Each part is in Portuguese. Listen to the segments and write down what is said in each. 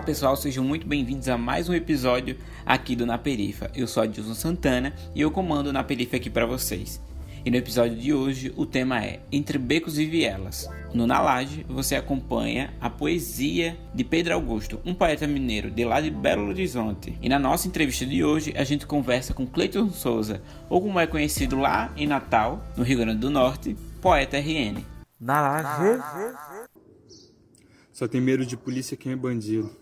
Olá pessoal, sejam muito bem-vindos a mais um episódio aqui do Na Perifa. Eu sou Adilson Santana e eu comando Na Perifa aqui para vocês. E no episódio de hoje o tema é Entre Becos e Vielas. No Na Laje você acompanha a poesia de Pedro Augusto, um poeta mineiro de lá de Belo Horizonte. E na nossa entrevista de hoje a gente conversa com Cleiton Souza, ou como é conhecido lá em Natal, no Rio Grande do Norte, Poeta RN. Na Laje. Só tem medo de polícia quem é bandido.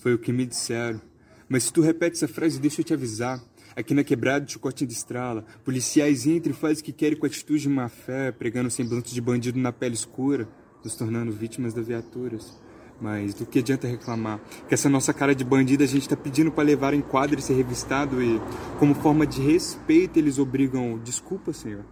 Foi o que me disseram. Mas se tu repete essa frase, deixa eu te avisar. Aqui na quebrada, de chicotinho de estrala, policiais entram e fazem o que querem com atitude de má fé, pregando semblante de bandido na pele escura, nos tornando vítimas das viaturas. Mas do que adianta reclamar? Que essa nossa cara de bandido a gente tá pedindo para levar em quadro e ser revistado e, como forma de respeito, eles obrigam, desculpa, senhor.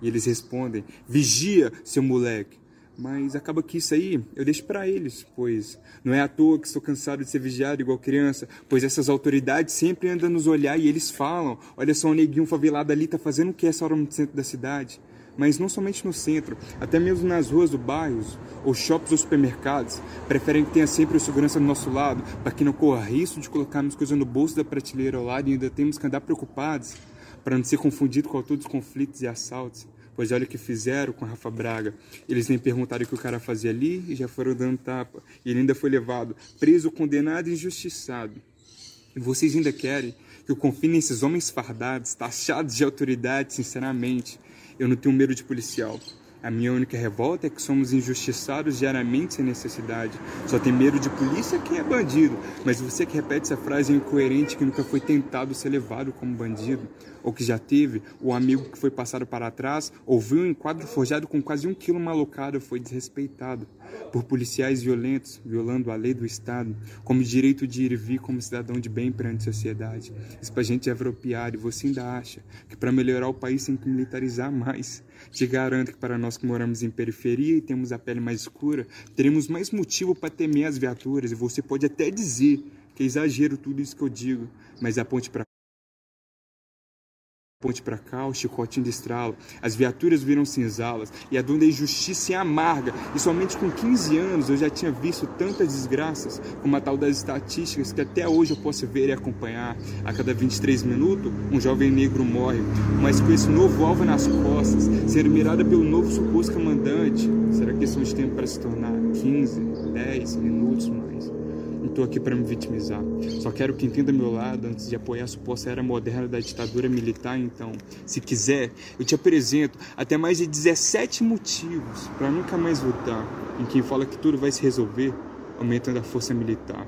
E eles respondem, vigia, seu moleque. Mas acaba que isso aí eu deixo para eles, pois não é à toa que estou cansado de ser vigiado igual criança, pois essas autoridades sempre andam nos olhar e eles falam: olha só, o neguinho favelado ali tá fazendo o que essa hora no centro da cidade. Mas não somente no centro, até mesmo nas ruas do bairro, ou shoppings ou supermercados, preferem que tenha sempre o segurança do nosso lado, para que não corra risco de colocarmos coisas no bolso da prateleira ao lado e ainda temos que andar preocupados, para não ser confundido com todos os conflitos e assaltos. Pois olha o que fizeram com Rafa Braga. Eles nem perguntaram o que o cara fazia ali e já foram dando tapa. E ele ainda foi levado, preso, condenado e injustiçado. E vocês ainda querem que eu confie nesses homens fardados, taxados de autoridade, sinceramente. Eu não tenho medo de policial. A minha única revolta é que somos injustiçados diariamente sem necessidade. Só tem medo de polícia quem é bandido. Mas você que repete essa frase é incoerente que nunca foi tentado ser levado como bandido, ou que já teve, o amigo que foi passado para trás, ouviu um enquadro forjado com quase um quilo malocado foi desrespeitado por policiais violentos, violando a lei do Estado, como direito de ir e vir como cidadão de bem perante a sociedade. Isso pra gente é apropriado e você ainda acha que para melhorar o país tem que militarizar mais. Te garanto que para nós que moramos em periferia e temos a pele mais escura, teremos mais motivo para temer as viaturas. E você pode até dizer que é exagero tudo isso que eu digo, mas a ponte para ponte para cá, o chicotinho de estralo. As viaturas viram cinzalas e a dor da injustiça é amarga. E somente com 15 anos eu já tinha visto tantas desgraças, como a tal das estatísticas que até hoje eu posso ver e acompanhar. A cada 23 minutos, um jovem negro morre, mas com esse novo alvo nas costas, sendo mirada pelo novo suposto comandante. Será que são de tempo para se tornar 15, 10 minutos mais? Não estou aqui para me vitimizar. Só quero que entenda meu lado antes de apoiar a suposta era moderna da ditadura militar. Então, se quiser, eu te apresento até mais de 17 motivos para nunca mais votar em quem fala que tudo vai se resolver aumentando a força militar.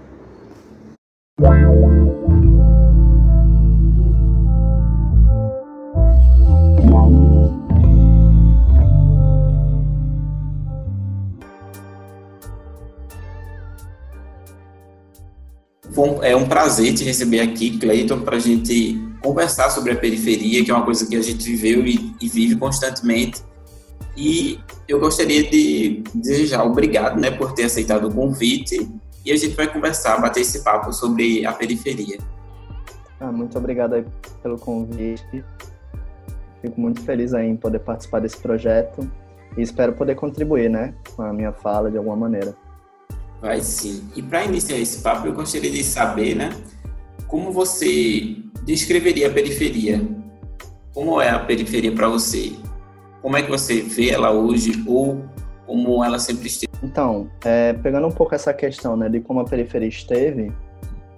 É um prazer te receber aqui, Cleiton, para a gente conversar sobre a periferia, que é uma coisa que a gente viveu e, e vive constantemente. E eu gostaria de desejar obrigado né, por ter aceitado o convite e a gente vai conversar, bater esse papo sobre a periferia. Ah, muito obrigado pelo convite. Fico muito feliz em poder participar desse projeto e espero poder contribuir né, com a minha fala de alguma maneira. Vai sim. E para iniciar esse papo, eu gostaria de saber, né, como você descreveria a periferia? Como é a periferia para você? Como é que você vê ela hoje ou como ela sempre esteve? Então, é, pegando um pouco essa questão né, de como a periferia esteve,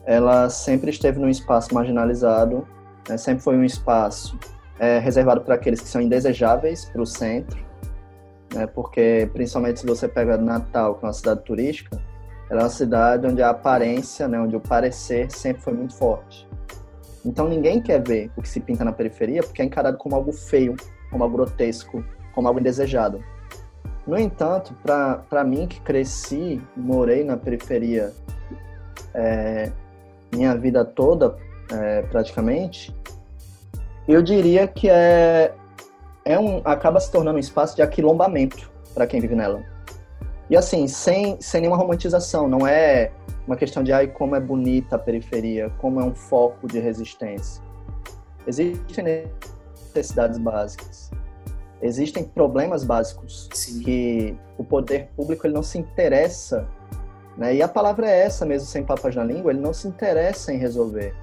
ela sempre esteve num espaço marginalizado, né, sempre foi um espaço é, reservado para aqueles que são indesejáveis para o centro, né, porque principalmente se você pega Natal, que é uma cidade turística, ela é uma cidade onde a aparência, né, onde o parecer sempre foi muito forte. Então ninguém quer ver o que se pinta na periferia porque é encarado como algo feio, como algo grotesco, como algo indesejado. No entanto, para mim que cresci, morei na periferia é, minha vida toda, é, praticamente, eu diria que é, é um, acaba se tornando um espaço de aquilombamento para quem vive nela. E assim, sem, sem nenhuma romantização, não é uma questão de ai como é bonita a periferia, como é um foco de resistência. Existem necessidades básicas. Existem problemas básicos Sim. que o poder público ele não se interessa Né? E a palavra é essa mesmo, sem papas na língua, ele não se interessa em resolver.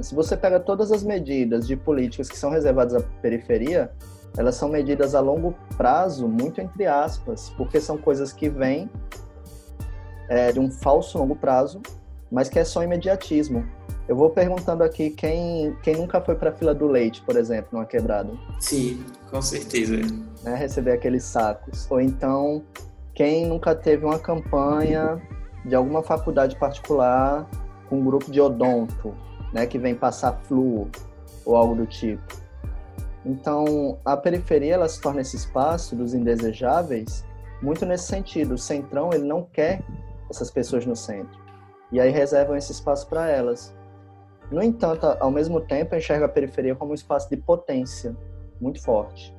Se você pega todas as medidas de políticas que são reservadas à periferia, elas são medidas a longo prazo, muito entre aspas, porque são coisas que vêm é, de um falso longo prazo, mas que é só imediatismo. Eu vou perguntando aqui quem, quem nunca foi para a fila do leite, por exemplo, numa quebrada. Sim, com certeza. Né, receber aqueles sacos. Ou então, quem nunca teve uma campanha de alguma faculdade particular com um grupo de odonto, né, que vem passar fluo ou algo do tipo. Então, a periferia ela se torna esse espaço dos indesejáveis muito nesse sentido. O centrão ele não quer essas pessoas no centro. E aí reservam esse espaço para elas. No entanto, ao mesmo tempo, eu enxergo a periferia como um espaço de potência muito forte.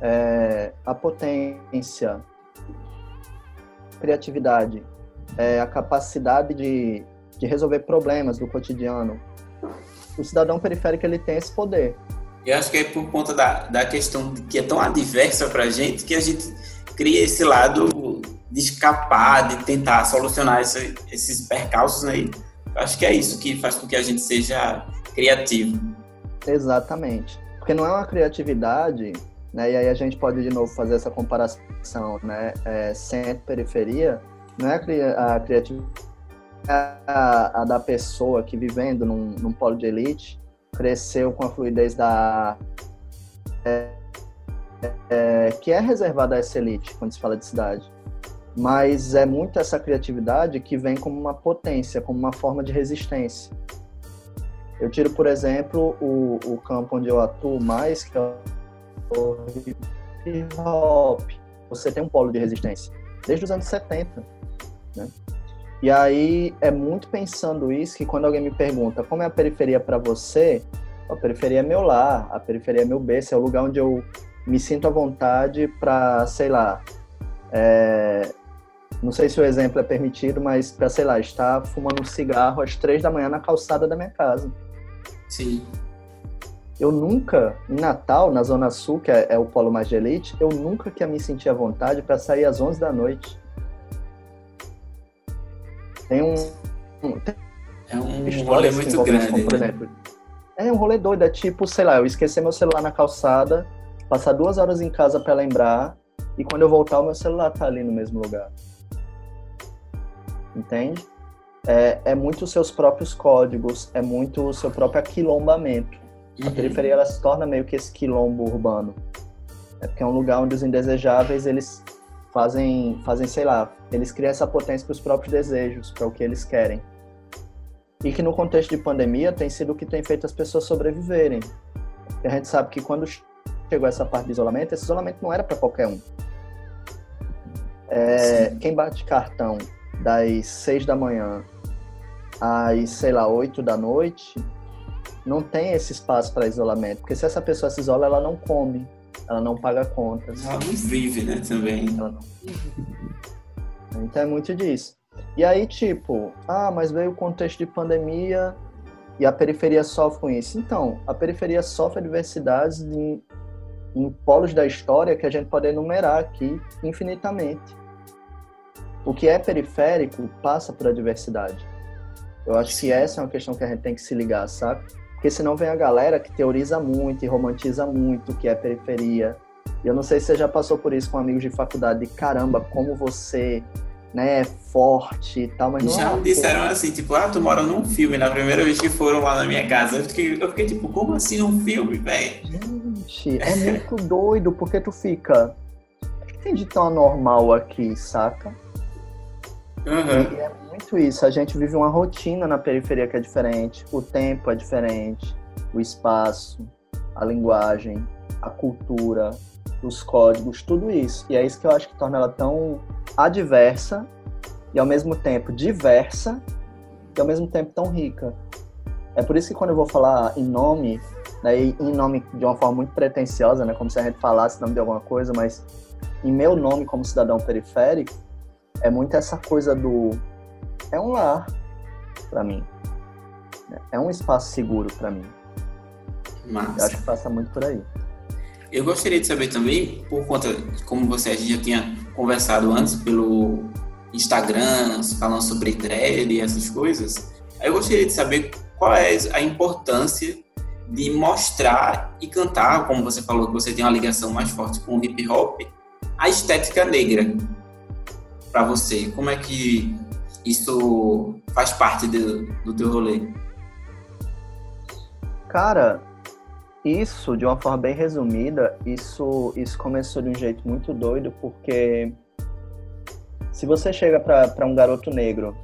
É, a potência, criatividade, é, a capacidade de, de resolver problemas do cotidiano. O cidadão periférico ele tem esse poder. Eu acho que é por conta da, da questão que é tão adversa para a gente que a gente cria esse lado de escapar, de tentar solucionar esse, esses percalços aí. Eu acho que é isso que faz com que a gente seja criativo. Exatamente. Porque não é uma criatividade, né? E aí a gente pode de novo fazer essa comparação, né? É, centro-periferia, não é a, criatividade a, a, da pessoa que vivendo num, num polo de elite cresceu com a fluidez da é, é, que é reservada a essa elite quando se fala de cidade mas é muito essa criatividade que vem como uma potência, como uma forma de resistência. Eu tiro, por exemplo, o, o campo onde eu atuo mais, que é o hip hop. Você tem um polo de resistência desde os anos 70, né? E aí é muito pensando isso que quando alguém me pergunta como é a periferia para você, a periferia é meu lar, a periferia é meu berço, é o lugar onde eu me sinto à vontade para, sei lá, é, não sei se o exemplo é permitido, mas para, sei lá, estar fumando um cigarro às três da manhã na calçada da minha casa. Sim. Eu nunca, em Natal, na Zona Sul, que é, é o polo mais de elite, eu nunca que me sentir à vontade para sair às 11 da noite. Tem um. tem é um rolê muito grande. Como, por né? exemplo, é um rolê doido. É tipo, sei lá, eu esquecer meu celular na calçada, passar duas horas em casa para lembrar, e quando eu voltar, o meu celular tá ali no mesmo lugar entende? É, é muito os seus próprios códigos, é muito o seu próprio aquilombamento. Uhum. A periferia ela se torna meio que esse quilombo urbano. É porque é um lugar onde os indesejáveis eles fazem, fazem sei lá, eles criam essa potência para os próprios desejos, para o que eles querem. E que no contexto de pandemia tem sido o que tem feito as pessoas sobreviverem. E a gente sabe que quando chegou essa parte de isolamento, esse isolamento não era para qualquer um. É, quem bate cartão das seis da manhã às, sei lá, oito da noite, não tem esse espaço para isolamento. Porque se essa pessoa se isola, ela não come, ela não paga contas. Ela não vive, né, também. Ela não vive. Então é muito disso. E aí, tipo, ah, mas veio o contexto de pandemia e a periferia sofre com isso. Então, a periferia sofre adversidades em, em polos da história que a gente pode enumerar aqui infinitamente o que é periférico passa por adversidade. Eu acho que essa é uma questão que a gente tem que se ligar, sabe? Porque senão vem a galera que teoriza muito e romantiza muito o que é periferia. E eu não sei se você já passou por isso com amigos de faculdade, de caramba, como você né, é forte e tal, mas não Já é disseram assim, tipo, ah, tu mora num filme, na primeira vez que foram lá na minha casa. Eu fiquei, eu fiquei tipo, como assim um filme, velho? Gente, é muito doido, porque tu fica. O que tem de tão anormal aqui, saca? Uhum. E é muito isso. A gente vive uma rotina na periferia que é diferente. O tempo é diferente. O espaço, a linguagem, a cultura, os códigos, tudo isso. E é isso que eu acho que torna ela tão adversa e ao mesmo tempo diversa e ao mesmo tempo tão rica. É por isso que quando eu vou falar em nome, né, em nome de uma forma muito pretensiosa, né, como se a gente falasse nome de alguma coisa, mas em meu nome como cidadão periférico, é muito essa coisa do é um lar para mim. É um espaço seguro para mim. Massa. Eu acho que passa muito por aí. Eu gostaria de saber também, por conta, como você já tinha conversado antes pelo Instagrams falando sobre dread e essas coisas. Eu gostaria de saber qual é a importância de mostrar e cantar, como você falou que você tem uma ligação mais forte com o hip hop, a estética negra para você. Como é que isso faz parte do, teu rolê? Cara, isso, de uma forma bem resumida, isso, isso começou de um jeito muito doido, porque se você chega para um garoto negro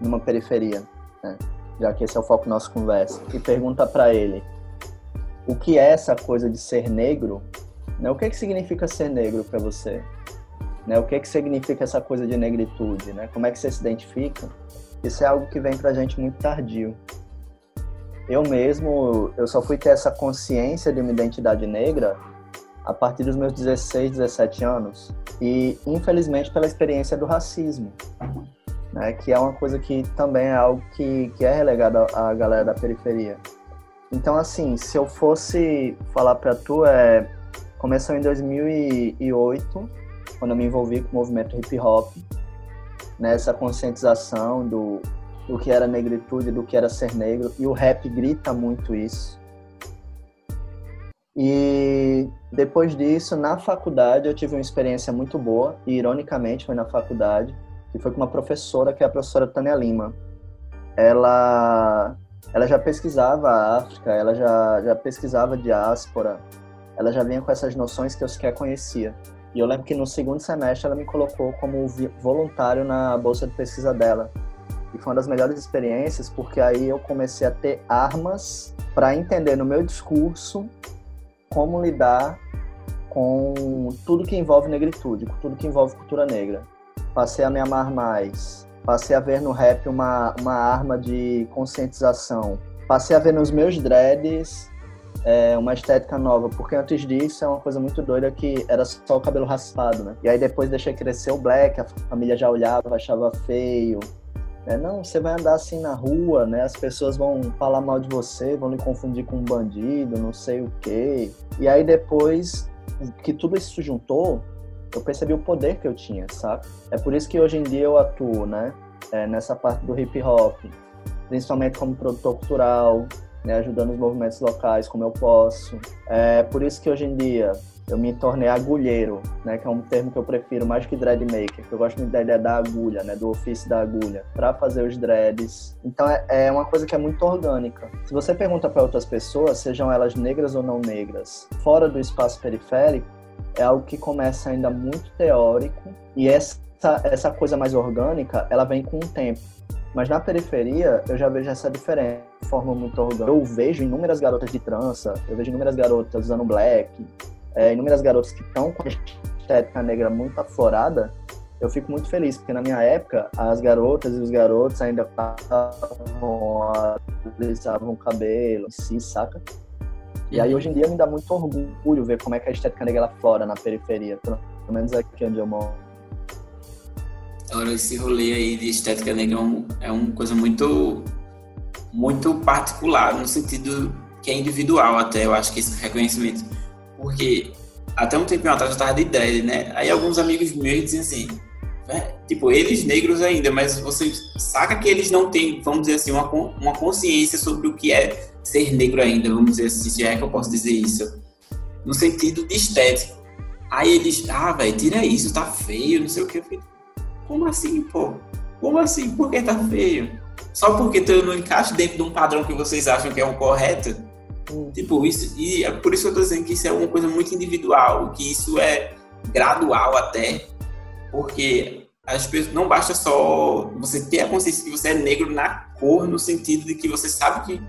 numa periferia, né, já que esse é o foco da nossa conversa, e pergunta para ele o que é essa coisa de ser negro, né, o que, é que significa ser negro para você? Né, o que, é que significa essa coisa de negritude? Né? Como é que você se identifica? Isso é algo que vem para a gente muito tardio. Eu mesmo, eu só fui ter essa consciência de uma identidade negra a partir dos meus 16, 17 anos. E, infelizmente, pela experiência do racismo, né, que é uma coisa que também é algo que, que é relegado à galera da periferia. Então, assim, se eu fosse falar para tu, é, começou em 2008, quando eu me envolvi com o movimento hip hop, nessa conscientização do, do que era negritude, do que era ser negro, e o rap grita muito isso. E depois disso, na faculdade, eu tive uma experiência muito boa, e ironicamente foi na faculdade, que foi com uma professora, que é a professora Tânia Lima. Ela, ela já pesquisava a África, ela já, já pesquisava diáspora, ela já vinha com essas noções que eu sequer conhecia. E eu lembro que no segundo semestre ela me colocou como voluntário na bolsa de pesquisa dela. E foi uma das melhores experiências, porque aí eu comecei a ter armas para entender no meu discurso como lidar com tudo que envolve negritude, com tudo que envolve cultura negra. Passei a me amar mais, passei a ver no rap uma, uma arma de conscientização, passei a ver nos meus dreads é, uma estética nova, porque antes disso é uma coisa muito doida que era só o cabelo raspado, né? E aí depois deixei crescer o black, a família já olhava, achava feio, é, não, você vai andar assim na rua, né? As pessoas vão falar mal de você, vão lhe confundir com um bandido, não sei o quê. E aí depois que tudo isso se juntou, eu percebi o poder que eu tinha, sabe? É por isso que hoje em dia eu atuo, né? É, nessa parte do hip hop, principalmente como produtor cultural, né? ajudando os movimentos locais como eu posso. É por isso que hoje em dia eu me tornei agulheiro, né, que é um termo que eu prefiro mais que dread maker, que eu gosto muito da ideia da agulha, né, do ofício da agulha, para fazer os dreads. Então é, é, uma coisa que é muito orgânica. Se você pergunta para outras pessoas, sejam elas negras ou não negras, fora do espaço periférico, é algo que começa ainda muito teórico e essa essa coisa mais orgânica, ela vem com o tempo. Mas na periferia, eu já vejo essa diferença de forma muito orgânica. Eu vejo inúmeras garotas de trança, eu vejo inúmeras garotas usando black, é, inúmeras garotas que estão com a estética negra muito aflorada, eu fico muito feliz, porque na minha época, as garotas e os garotos ainda alisavam o cabelo, si, saca? E aí, hoje em dia, me dá muito orgulho ver como é que a estética negra aflora na periferia, pelo menos aqui onde eu moro. Agora, esse rolê aí de estética negra é, um, é uma coisa muito, muito particular, no sentido que é individual até, eu acho que esse reconhecimento porque até um tempinho atrás eu tava de ideia, né? Aí alguns amigos meus diziam assim, né? tipo, eles negros ainda, mas você saca que eles não têm, vamos dizer assim, uma, uma consciência sobre o que é ser negro ainda, vamos dizer assim, se é que eu posso dizer isso. No sentido de estético. Aí eles, ah, velho, tira isso, tá feio, não sei o que. Como assim, pô? Como assim? Por que tá feio? Só porque tu não encaixa dentro de um padrão que vocês acham que é o correto? Tipo, isso, e é por isso que eu tô dizendo que isso é uma coisa muito individual, que isso é gradual até, porque as pessoas, não basta só você ter a consciência que você é negro na cor, no sentido de que você sabe que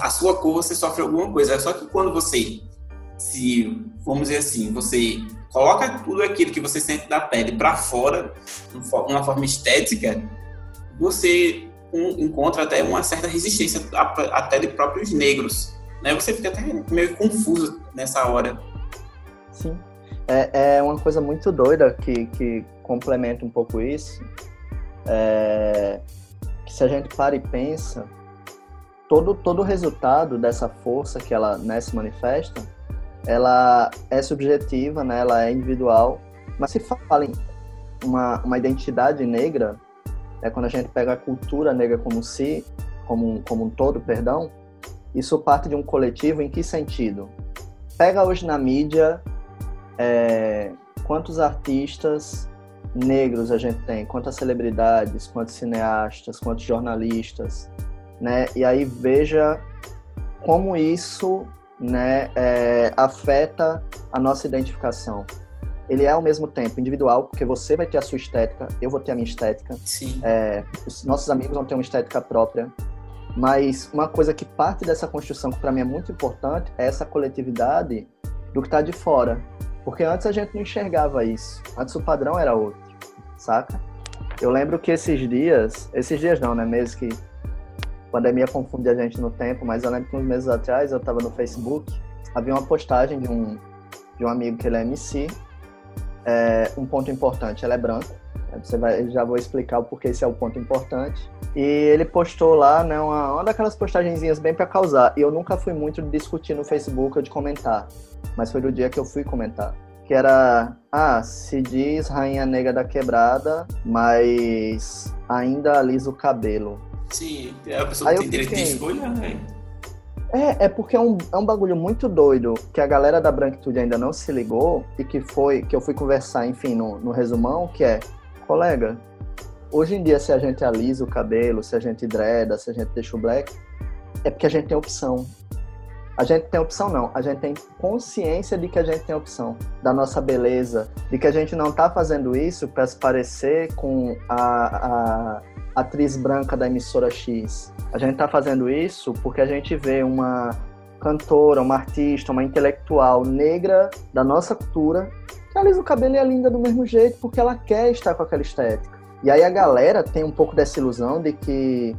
a sua cor você sofre alguma coisa. Só que quando você se, vamos dizer assim, você coloca tudo aquilo que você sente da pele para fora, de uma forma estética, você encontra até uma certa resistência até de próprios negros né? Você fica até meio confuso nessa hora. Sim. É, é uma coisa muito doida que, que complementa um pouco isso. É, que se a gente para e pensa, todo, todo resultado dessa força que ela né, se manifesta, ela é subjetiva, né, ela é individual, mas se fala em uma, uma identidade negra, é quando a gente pega a cultura negra como si, como, como um todo, perdão, isso parte de um coletivo em que sentido? Pega hoje na mídia é, quantos artistas negros a gente tem, quantas celebridades, quantos cineastas, quantos jornalistas, né? E aí veja como isso, né, é, afeta a nossa identificação. Ele é ao mesmo tempo individual, porque você vai ter a sua estética, eu vou ter a minha estética. Sim. É, os nossos amigos vão ter uma estética própria. Mas uma coisa que parte dessa construção, que para mim é muito importante, é essa coletividade do que está de fora. Porque antes a gente não enxergava isso. Antes o padrão era outro, saca? Eu lembro que esses dias, esses dias não, né? Meses que pandemia confunde a gente no tempo, mas eu lembro que uns meses atrás eu estava no Facebook, havia uma postagem de um, de um amigo que ele é MC. É, um ponto importante, ela é branca. Você vai, já vou explicar o porquê esse é o ponto importante. E ele postou lá, né, uma, uma daquelas postagenzinhas bem para causar. E eu nunca fui muito de discutir no Facebook ou de comentar, mas foi do dia que eu fui comentar. Que era, ah, se diz Rainha Negra da Quebrada, mas ainda alisa o cabelo. Sim, a pessoa Aí tem direito de fiquei- escolha, né? É, é porque é um, é um bagulho muito doido que a galera da branquitude ainda não se ligou e que foi que eu fui conversar, enfim, no, no resumão, que é, colega, hoje em dia se a gente alisa o cabelo, se a gente dreda, se a gente deixa o black, é porque a gente tem opção. A gente tem opção não, a gente tem consciência de que a gente tem opção, da nossa beleza, de que a gente não tá fazendo isso para se parecer com a, a atriz branca da emissora X. A gente tá fazendo isso porque a gente vê uma cantora, uma artista, uma intelectual negra da nossa cultura que alisa o cabelo e é linda do mesmo jeito porque ela quer estar com aquela estética. E aí a galera tem um pouco dessa ilusão de que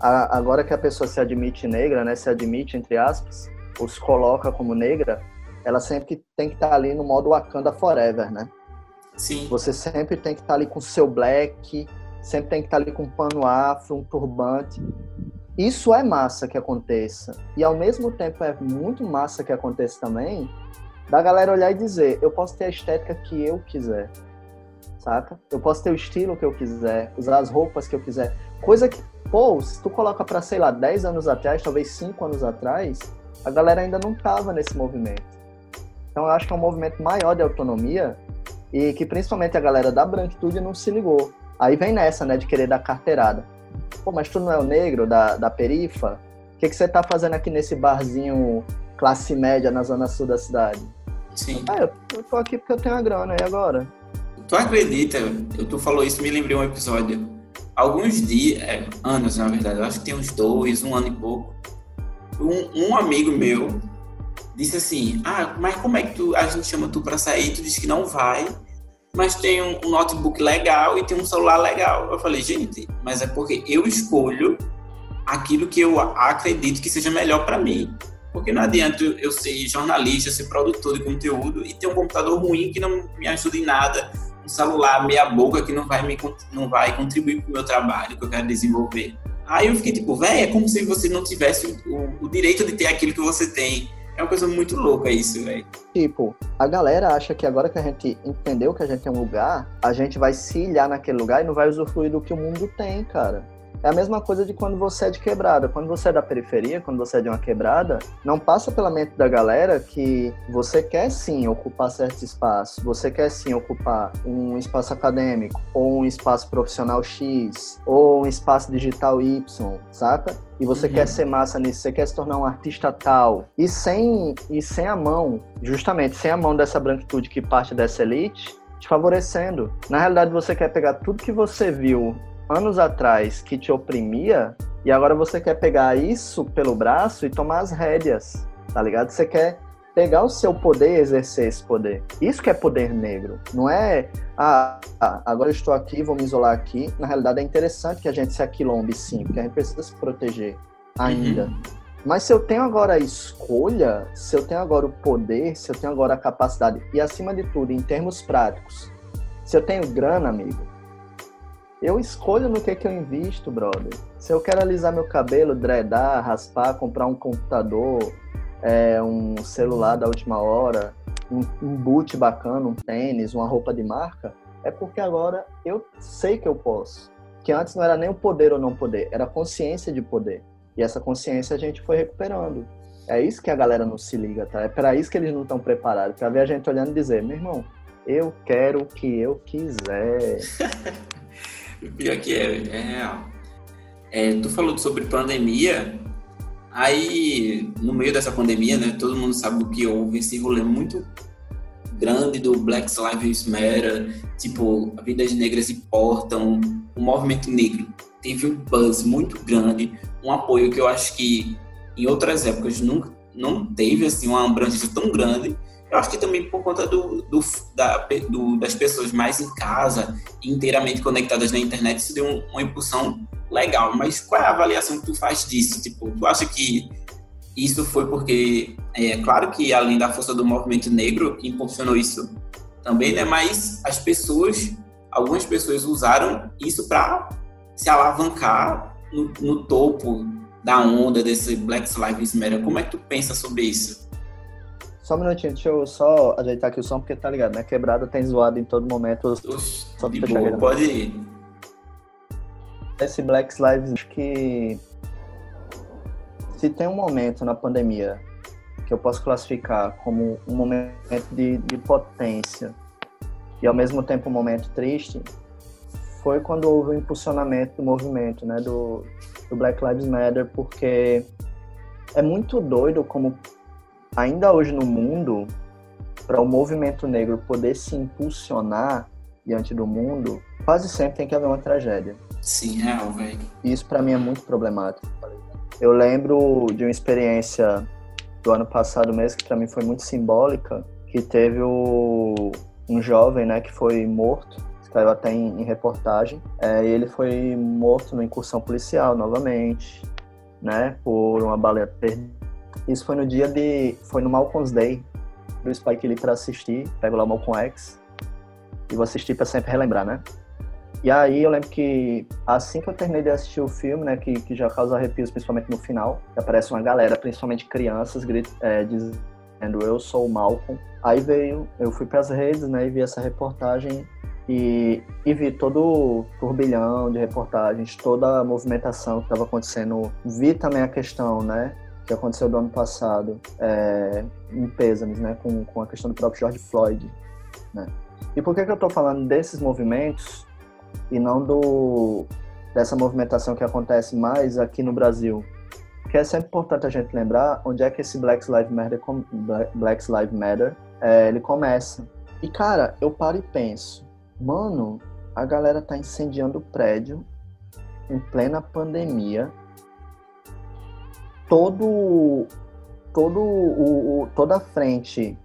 a- agora que a pessoa se admite negra, né, se admite entre aspas, ou se coloca como negra, ela sempre tem que estar ali no modo Wakanda Forever, né? Sim. Você sempre tem que estar ali com seu black, sempre tem que estar ali com um pano afro, um turbante. Isso é massa que aconteça. E ao mesmo tempo é muito massa que aconteça também da galera olhar e dizer, eu posso ter a estética que eu quiser. Saca? Eu posso ter o estilo que eu quiser, usar as roupas que eu quiser. Coisa que, pô, se tu coloca pra, sei lá, 10 anos atrás, talvez 5 anos atrás, a galera ainda não tava nesse movimento. Então eu acho que é um movimento maior de autonomia e que principalmente a galera da branquitude não se ligou. Aí vem nessa, né, de querer dar carteirada. Pô, mas tu não é o negro da, da perifa? O que, que você tá fazendo aqui nesse barzinho classe média na zona sul da cidade? Sim. Ah, eu, tô aqui porque eu tenho a grana, e agora? Tu acredita? Eu, tu falou isso, me lembrei um episódio. Alguns dias, é, anos na verdade, eu acho que tem uns dois, um ano e pouco. Um, um amigo meu disse assim: Ah, mas como é que tu, a gente chama tu pra sair? Tu disse que não vai, mas tem um, um notebook legal e tem um celular legal. Eu falei: Gente, mas é porque eu escolho aquilo que eu acredito que seja melhor pra mim. Porque não adianta eu ser jornalista, ser produtor de conteúdo e ter um computador ruim que não me ajuda em nada, um celular meia boca que não vai me não vai contribuir para o meu trabalho que eu quero desenvolver. Aí eu fiquei tipo, velho, é como se você não tivesse o, o direito de ter aquilo que você tem. É uma coisa muito louca isso, velho. Tipo, a galera acha que agora que a gente entendeu que a gente tem um lugar, a gente vai se ilhar naquele lugar e não vai usufruir do que o mundo tem, cara. É a mesma coisa de quando você é de quebrada. Quando você é da periferia, quando você é de uma quebrada, não passa pela mente da galera que você quer sim ocupar certos espaços, você quer sim ocupar um espaço acadêmico, ou um espaço profissional X, ou um espaço digital Y, saca? E você Uhum. quer ser massa nisso, você quer se tornar um artista tal. E sem, e sem a mão, justamente sem a mão dessa branquitude que parte dessa elite, te favorecendo. Na realidade, você quer pegar tudo que você viu anos atrás que te oprimia, e agora você quer pegar isso pelo braço e tomar as rédeas, tá ligado? Você quer pegar o seu poder e exercer esse poder. Isso que é poder negro. Não é, ah, ah, agora eu estou aqui, vou me isolar aqui. Na realidade, é interessante que a gente se aquilombe, sim, porque a gente precisa se proteger ainda. Mas se eu tenho agora a escolha, se eu tenho agora o poder, se eu tenho agora a capacidade, e acima de tudo, em termos práticos, se eu tenho grana, amigo, eu escolho no que, que eu invisto, brother. Se eu quero alisar meu cabelo, dreadar, raspar, comprar um computador, é, um celular da última hora, um, um boot bacana, um tênis, uma roupa de marca, É porque agora eu sei que eu posso. Que antes não era nem o poder ou não poder, era consciência de poder. E essa consciência a gente foi recuperando. É isso que a galera não se liga, tá? É para isso que eles não estão preparados. Para ver a gente olhando e dizer, meu irmão, eu quero o que eu quiser. Pior que é, é real. É, tu falou sobre pandemia, aí no meio dessa pandemia, né, todo mundo sabe o que houve, esse rolê muito grande do Black Lives Matter, tipo, vidas negras importam, o movimento negro teve um buzz muito grande, um apoio que eu acho que em outras épocas nunca não teve assim uma abrangência tão grande eu acho que também por conta do, do, da, do, das pessoas mais em casa, inteiramente conectadas na internet, isso deu uma impulsão legal. Mas qual é a avaliação que tu faz disso? Tipo, tu acha que isso foi porque, é claro que além da força do movimento negro que impulsionou isso também, né? Mas as pessoas, algumas pessoas usaram isso para se alavancar no, no topo da onda desse Black Lives Matter. Como é que tu pensa sobre isso? Só um minutinho, deixa eu só ajeitar aqui o som, porque tá ligado, né? Quebrada tem zoado em todo momento. só de boa, pode ir. Esse Black Lives, acho que se tem um momento na pandemia que eu posso classificar como um momento de, de potência e ao mesmo tempo um momento triste, foi quando houve o impulsionamento do movimento, né, do, do Black Lives Matter, porque é muito doido como ainda hoje no mundo, para o movimento negro poder se impulsionar diante do mundo, quase sempre tem que haver uma tragédia. Sim, real, velho. Isso para mim é muito problemático. Eu lembro de uma experiência do ano passado mesmo que para mim foi muito simbólica, que teve o, um jovem, né, que foi morto, saiu até em, em reportagem, é, ele foi morto numa incursão policial novamente, né, por uma baleia perdida isso foi no dia de. Foi no Malcolm's Day do Spike Lee pra assistir. Pego lá o Malcolm X. E vou assistir pra sempre relembrar, né? E aí eu lembro que assim que eu terminei de assistir o filme, né, que, que já causa arrepios, principalmente no final, aparece uma galera, principalmente crianças, grit, é, dizendo eu sou o Malcolm. Aí veio, eu fui para as redes, né, e vi essa reportagem e, e vi todo o turbilhão de reportagens, toda a movimentação que estava acontecendo. Vi também a questão, né, que aconteceu do ano passado, é, em Pêsames, né, com, com a questão do próprio George Floyd, né. E por que, que eu estou falando desses movimentos e não do dessa movimentação que acontece mais aqui no Brasil? Porque é sempre importante a gente lembrar onde é que esse Black Lives Matter, Black Lives Matter é, ele começa. E cara, eu paro e penso, mano, a galera tá incendiando o prédio em plena pandemia todo todo o, o, toda a frente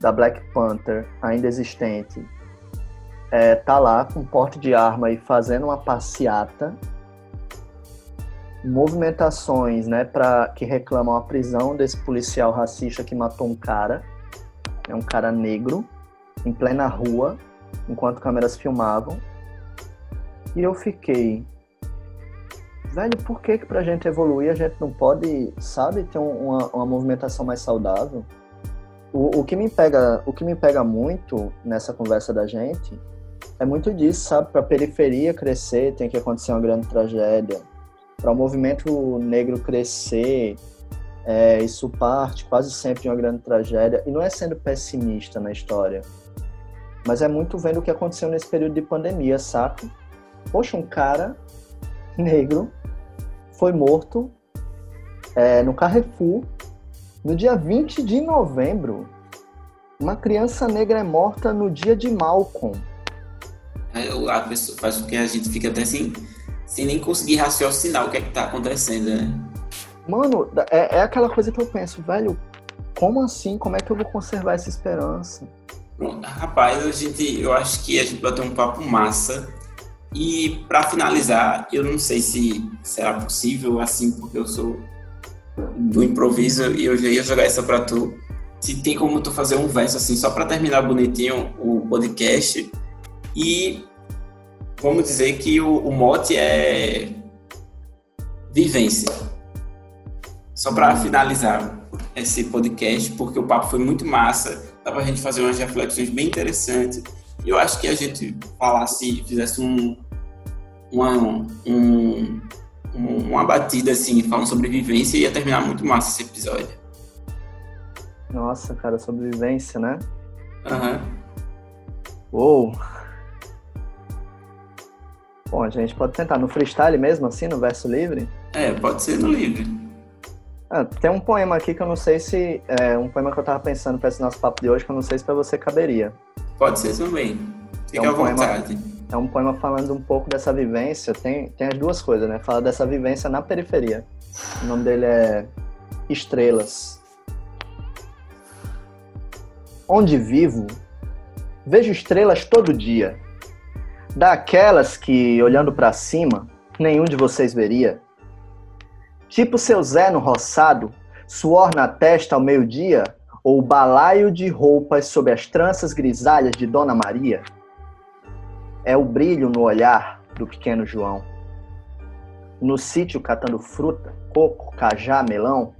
da Black Panther ainda existente é, tá lá com porte de arma e fazendo uma passeata movimentações né para que reclamam a prisão desse policial racista que matou um cara é um cara negro em plena rua enquanto câmeras filmavam. E eu fiquei velho, por que que pra gente evoluir a gente não pode, sabe, ter uma, uma movimentação mais saudável? O, o, que me pega, o que me pega muito nessa conversa da gente é muito disso, sabe? Para a periferia crescer tem que acontecer uma grande tragédia. Para o movimento negro crescer, é, isso parte quase sempre de uma grande tragédia. E não é sendo pessimista na história, mas é muito vendo o que aconteceu nesse período de pandemia, saca? Poxa, um cara negro foi morto é, no Carrefour no dia 20 de novembro. Uma criança negra é morta no dia de Malcolm. É, a pessoa faz com que a gente fique até sem, sem nem conseguir raciocinar o que é que tá acontecendo, né? Mano, é, é aquela coisa que eu penso, velho, como assim? Como é que eu vou conservar essa esperança? Rapaz, a gente, eu acho que a gente vai ter um papo massa e para finalizar, eu não sei se será possível assim, porque eu sou do improviso e eu já ia jogar essa para tu. Se tem como tu fazer um verso assim, só para terminar bonitinho o podcast. E vamos dizer que o, o mote é vivência. Só para finalizar esse podcast, porque o papo foi muito massa, dá a gente fazer umas reflexões bem interessantes eu acho que a gente falasse, fizesse um, uma, um, uma batida assim, falando sobre vivência, ia terminar muito massa esse episódio. Nossa, cara, sobrevivência, né? Aham. Uhum. Uou! Bom, a gente pode tentar no freestyle mesmo, assim, no verso livre? É, pode ser no livre. Ah, tem um poema aqui que eu não sei se. É um poema que eu tava pensando para esse nosso papo de hoje, que eu não sei se para você caberia. Pode ser também. Fique é um à vontade. Poema, é um poema falando um pouco dessa vivência. Tem, tem as duas coisas, né? Fala dessa vivência na periferia. O nome dele é Estrelas. Onde vivo, vejo estrelas todo dia. Daquelas que, olhando para cima, nenhum de vocês veria Tipo seu Zé no roçado, suor na testa ao meio-dia, ou balaio de roupas sob as tranças grisalhas de Dona Maria? É o brilho no olhar do pequeno João. No sítio catando fruta, coco, cajá, melão,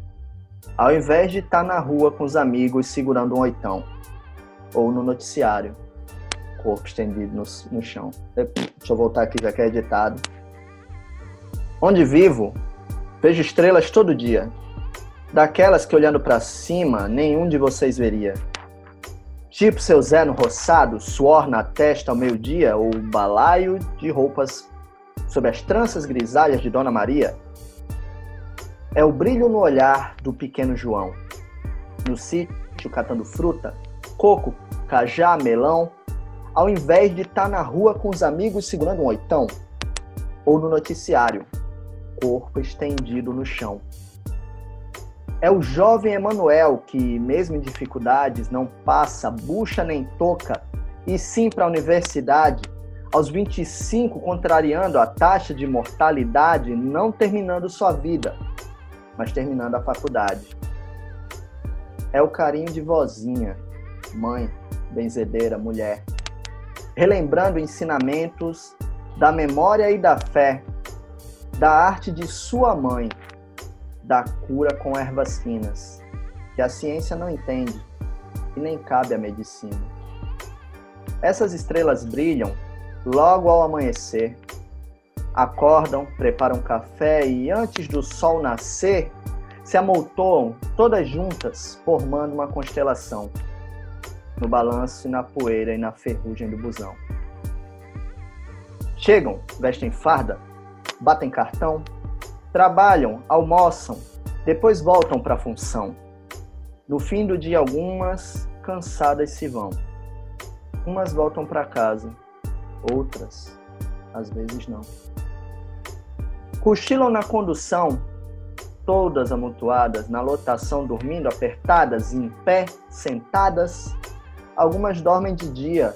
ao invés de estar tá na rua com os amigos segurando um oitão, ou no noticiário, corpo estendido no, no chão. Deixa eu voltar aqui, já que é editado. Onde vivo, Vejo estrelas todo dia. Daquelas que olhando para cima, nenhum de vocês veria. Tipo seu Zé no roçado, suor na testa ao meio-dia, ou balaio de roupas sob as tranças grisalhas de Dona Maria. É o brilho no olhar do pequeno João. No sítio catando fruta, coco, cajá, melão, ao invés de estar tá na rua com os amigos segurando um oitão, ou no noticiário, corpo estendido no chão. É o jovem Emanuel que, mesmo em dificuldades, não passa bucha nem toca, e sim para a universidade, aos 25, contrariando a taxa de mortalidade, não terminando sua vida, mas terminando a faculdade. É o carinho de vozinha, mãe, benzedeira, mulher, relembrando ensinamentos da memória e da fé da arte de sua mãe, da cura com ervas finas, que a ciência não entende e nem cabe à medicina. Essas estrelas brilham logo ao amanhecer, acordam, preparam café e antes do sol nascer, se amontoam todas juntas, formando uma constelação, no balanço e na poeira e na ferrugem do busão. Chegam, vestem farda, batem cartão, trabalham, almoçam, depois voltam para a função. No fim do dia, algumas cansadas se vão. Umas voltam para casa, outras, às vezes, não. Cochilam na condução, todas amontoadas, na lotação, dormindo apertadas, em pé, sentadas. Algumas dormem de dia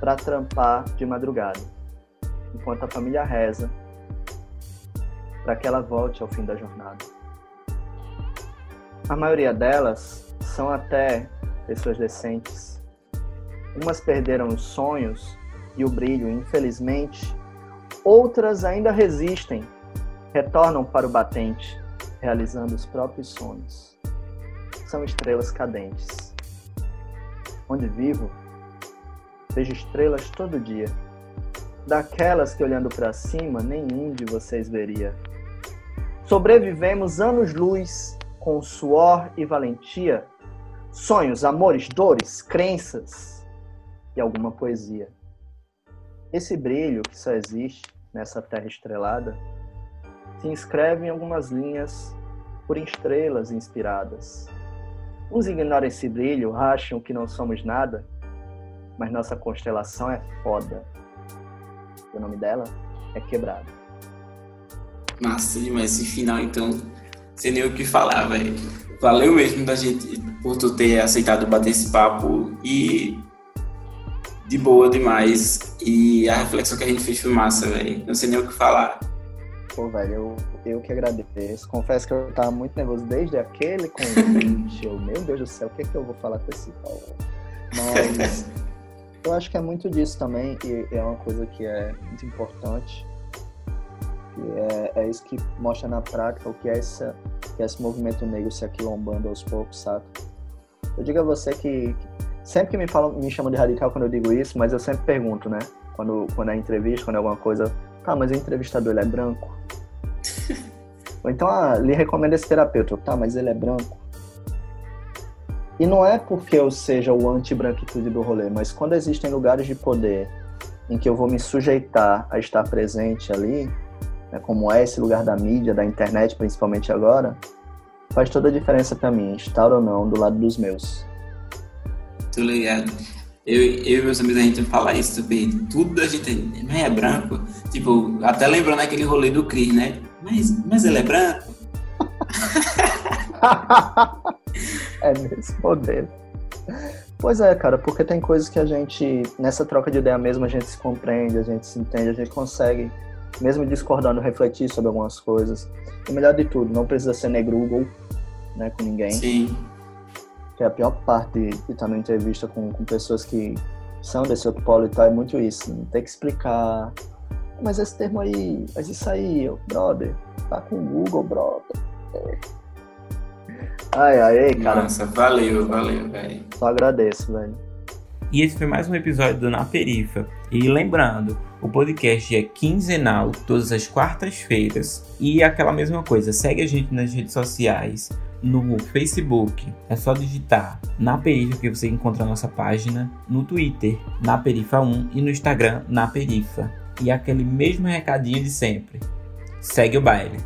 para trampar de madrugada, enquanto a família reza para que ela volte ao fim da jornada. A maioria delas são até pessoas decentes. Umas perderam os sonhos e o brilho, infelizmente. Outras ainda resistem, retornam para o batente, realizando os próprios sonhos. São estrelas cadentes. Onde vivo, vejo estrelas todo dia. Daquelas que olhando para cima nenhum de vocês veria. Sobrevivemos anos-luz com suor e valentia, sonhos, amores, dores, crenças e alguma poesia. Esse brilho que só existe nessa terra estrelada se inscreve em algumas linhas por estrelas inspiradas. Uns ignoram esse brilho, acham que não somos nada, mas nossa constelação é foda. O nome dela é Quebrada. Massa demais esse final, então, sem nem o que falar, velho. Valeu mesmo da gente por tu ter aceitado bater esse papo e de boa demais. E a reflexão que a gente fez foi massa, velho. Não sei nem o que falar. Pô, velho, eu, eu que agradeço. Confesso que eu tava muito nervoso desde aquele convite. eu, meu Deus do céu, o que é que eu vou falar com esse pau? Mas eu acho que é muito disso também, e é uma coisa que é muito importante é, é, isso que mostra na prática o que é, essa, que é esse movimento negro se aquilombando aos poucos, sabe? Eu digo a você que, sempre que me falam, me chamam de radical quando eu digo isso, mas eu sempre pergunto, né? Quando, quando é entrevista, quando é alguma coisa, tá, mas o entrevistador ele é branco? Ou então, ah, lhe recomendo esse terapeuta, tá, mas ele é branco? E não é porque eu seja o anti-branquitude do rolê, mas quando existem lugares de poder em que eu vou me sujeitar a estar presente ali, né, como é esse lugar da mídia, da internet, principalmente agora, faz toda a diferença para mim, estar ou não do lado dos meus. Tô ligado. Eu, eu e meus amigos, a gente fala isso também. Tudo a gente não é branco. Tipo, até lembrando aquele rolê do Cris, né? Mas, mas ele é branco? é nesse modelo. Pois é, cara, porque tem coisas que a gente, nessa troca de ideia mesmo, a gente se compreende, a gente se entende, a gente consegue, mesmo discordando, refletir sobre algumas coisas. E melhor de tudo, não precisa ser negrugal, né, com ninguém. Sim. Que é a pior parte de estar numa entrevista com, com pessoas que são desse outro polo e tal, é muito isso. Né? Tem que explicar. Mas esse termo aí, mas isso aí, brother, tá com o Google, brother. Ai, ai, cara. Nossa, valeu, valeu, velho. Só agradeço, velho. E esse foi mais um episódio do Na Perifa. E lembrando, o podcast é quinzenal, todas as quartas-feiras. E aquela mesma coisa, segue a gente nas redes sociais. No Facebook, é só digitar Na Perifa que você encontra a nossa página. No Twitter, Na Perifa 1. E no Instagram, Na Perifa. E aquele mesmo recadinho de sempre. Segue o baile.